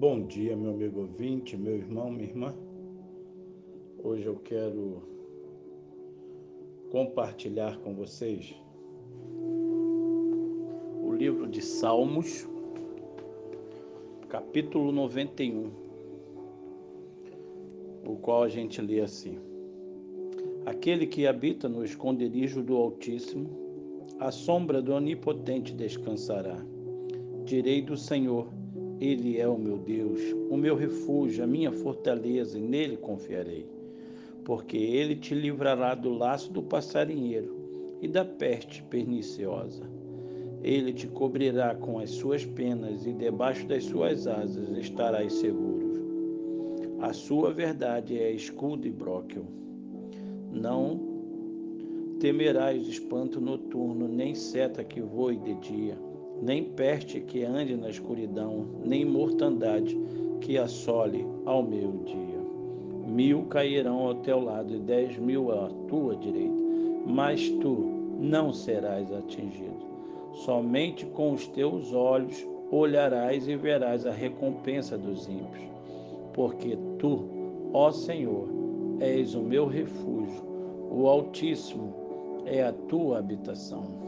Bom dia, meu amigo ouvinte, meu irmão, minha irmã. Hoje eu quero compartilhar com vocês o livro de Salmos, capítulo 91, o qual a gente lê assim: Aquele que habita no esconderijo do Altíssimo, a sombra do Onipotente descansará. Direi do Senhor, ele é o meu Deus, o meu refúgio, a minha fortaleza, e nele confiarei. Porque ele te livrará do laço do passarinheiro e da peste perniciosa. Ele te cobrirá com as suas penas e debaixo das suas asas estarás seguro. A sua verdade é escudo e bróquio. Não temerás espanto noturno, nem seta que voe de dia nem peste que ande na escuridão, nem mortandade que assole ao meio-dia. Mil cairão ao teu lado e dez mil à tua direita, mas tu não serás atingido. Somente com os teus olhos olharás e verás a recompensa dos ímpios. Porque tu, ó Senhor, és o meu refúgio, o Altíssimo é a tua habitação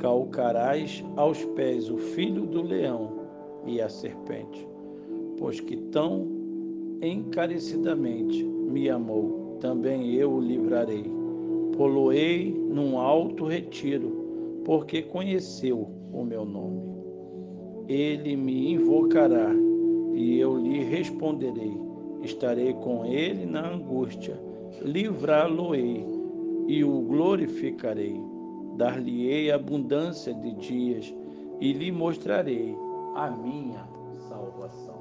calcarás aos pés o filho do leão e a serpente, pois que tão encarecidamente me amou, também eu o livrarei. Poloei num alto retiro, porque conheceu o meu nome. Ele me invocará e eu lhe responderei. Estarei com ele na angústia, livrá-lo-ei e o glorificarei dar-lhe-ei abundância de dias e lhe mostrarei a minha salvação.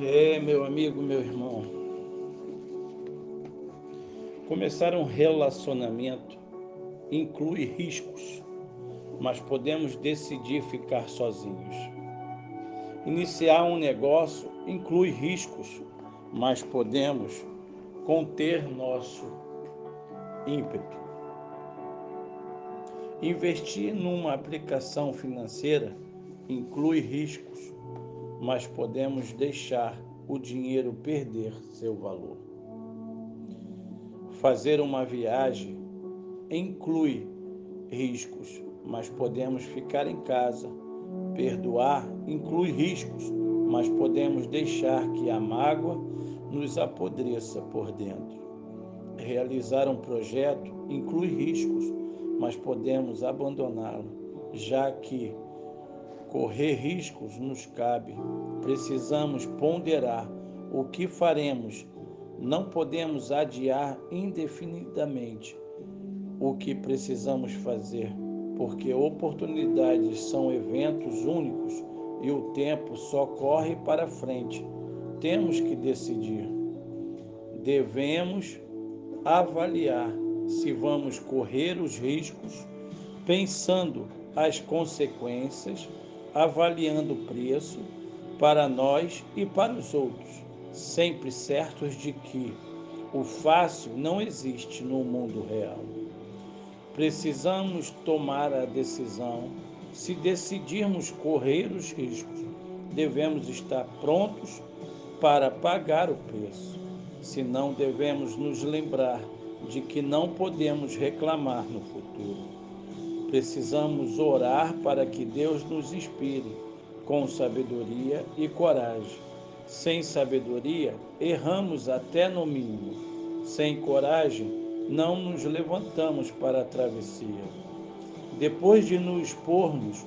É, meu amigo, meu irmão, começar um relacionamento inclui riscos, mas podemos decidir ficar sozinhos. Iniciar um negócio inclui riscos, mas podemos conter nosso ímpeto. Investir numa aplicação financeira inclui riscos, mas podemos deixar o dinheiro perder seu valor. Fazer uma viagem inclui riscos, mas podemos ficar em casa. Perdoar inclui riscos, mas podemos deixar que a mágoa nos apodreça por dentro. Realizar um projeto inclui riscos, mas podemos abandoná-lo, já que correr riscos nos cabe. Precisamos ponderar o que faremos. Não podemos adiar indefinidamente o que precisamos fazer, porque oportunidades são eventos únicos e o tempo só corre para frente temos que decidir. Devemos avaliar se vamos correr os riscos, pensando as consequências, avaliando o preço para nós e para os outros, sempre certos de que o fácil não existe no mundo real. Precisamos tomar a decisão. Se decidirmos correr os riscos, devemos estar prontos para pagar o preço. Senão, devemos nos lembrar de que não podemos reclamar no futuro. Precisamos orar para que Deus nos inspire com sabedoria e coragem. Sem sabedoria, erramos até no mínimo. Sem coragem, não nos levantamos para a travessia. Depois de nos pormos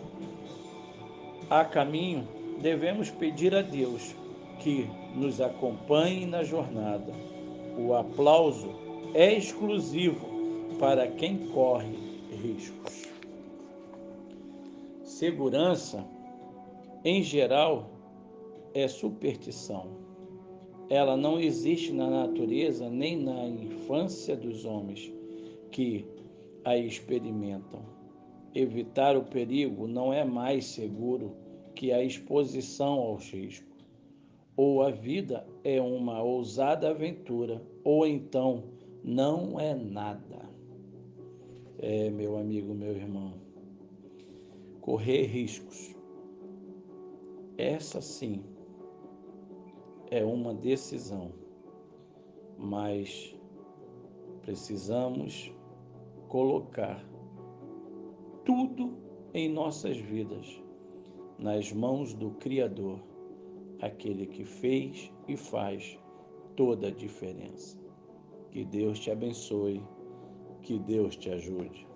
a caminho, devemos pedir a Deus que nos acompanhe na jornada. O aplauso é exclusivo para quem corre riscos. Segurança em geral, é superstição. Ela não existe na natureza nem na infância dos homens que a experimentam. Evitar o perigo não é mais seguro que a exposição aos riscos. Ou a vida é uma ousada aventura, ou então não é nada. É, meu amigo, meu irmão, correr riscos. Essa sim é uma decisão, mas precisamos colocar tudo em nossas vidas nas mãos do Criador, aquele que fez e faz toda a diferença. Que Deus te abençoe, que Deus te ajude.